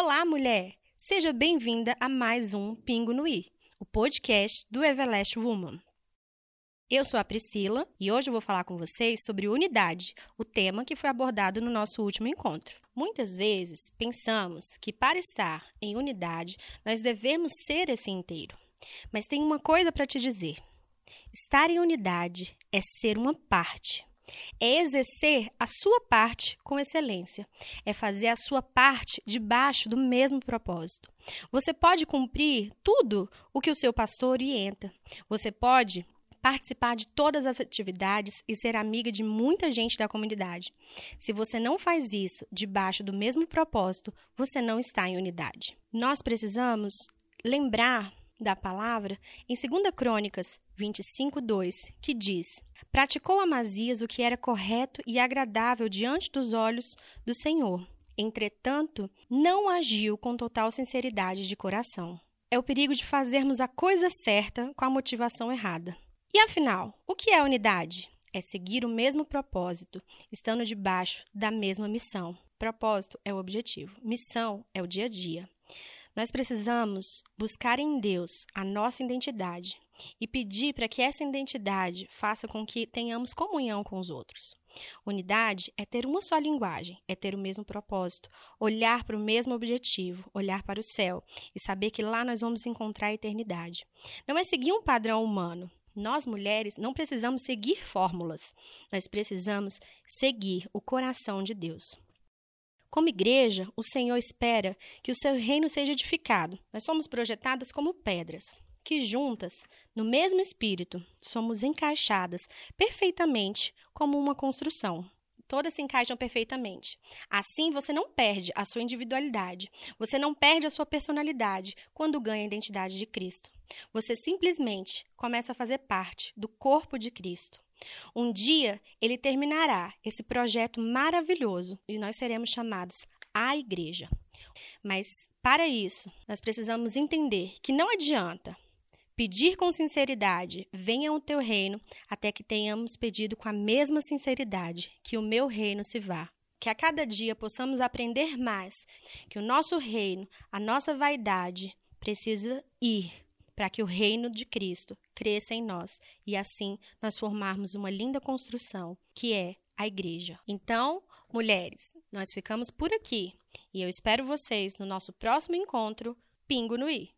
Olá, mulher! Seja bem-vinda a mais um Pingo no I, o podcast do Everlast Woman. Eu sou a Priscila e hoje eu vou falar com vocês sobre unidade, o tema que foi abordado no nosso último encontro. Muitas vezes pensamos que para estar em unidade nós devemos ser esse inteiro. Mas tem uma coisa para te dizer: estar em unidade é ser uma parte é exercer a sua parte com excelência, é fazer a sua parte debaixo do mesmo propósito. Você pode cumprir tudo o que o seu pastor orienta. Você pode participar de todas as atividades e ser amiga de muita gente da comunidade. Se você não faz isso debaixo do mesmo propósito, você não está em unidade. Nós precisamos lembrar da palavra em 2 Crônicas 25, 2, que diz: Praticou Amazias o que era correto e agradável diante dos olhos do Senhor. Entretanto, não agiu com total sinceridade de coração. É o perigo de fazermos a coisa certa com a motivação errada. E afinal, o que é unidade? É seguir o mesmo propósito, estando debaixo da mesma missão. Propósito é o objetivo, missão é o dia a dia. Nós precisamos buscar em Deus a nossa identidade e pedir para que essa identidade faça com que tenhamos comunhão com os outros. Unidade é ter uma só linguagem, é ter o mesmo propósito, olhar para o mesmo objetivo, olhar para o céu e saber que lá nós vamos encontrar a eternidade. Não é seguir um padrão humano. Nós, mulheres, não precisamos seguir fórmulas, nós precisamos seguir o coração de Deus. Como igreja, o Senhor espera que o seu reino seja edificado. Nós somos projetadas como pedras, que juntas, no mesmo espírito, somos encaixadas perfeitamente como uma construção. Todas se encaixam perfeitamente. Assim, você não perde a sua individualidade, você não perde a sua personalidade quando ganha a identidade de Cristo. Você simplesmente começa a fazer parte do corpo de Cristo. Um dia ele terminará esse projeto maravilhoso e nós seremos chamados a igreja. Mas para isso, nós precisamos entender que não adianta pedir com sinceridade, venha o teu reino, até que tenhamos pedido com a mesma sinceridade, que o meu reino se vá. Que a cada dia possamos aprender mais, que o nosso reino, a nossa vaidade, precisa ir para que o reino de Cristo cresça em nós e assim nós formarmos uma linda construção que é a igreja. Então, mulheres, nós ficamos por aqui e eu espero vocês no nosso próximo encontro Pingo no I.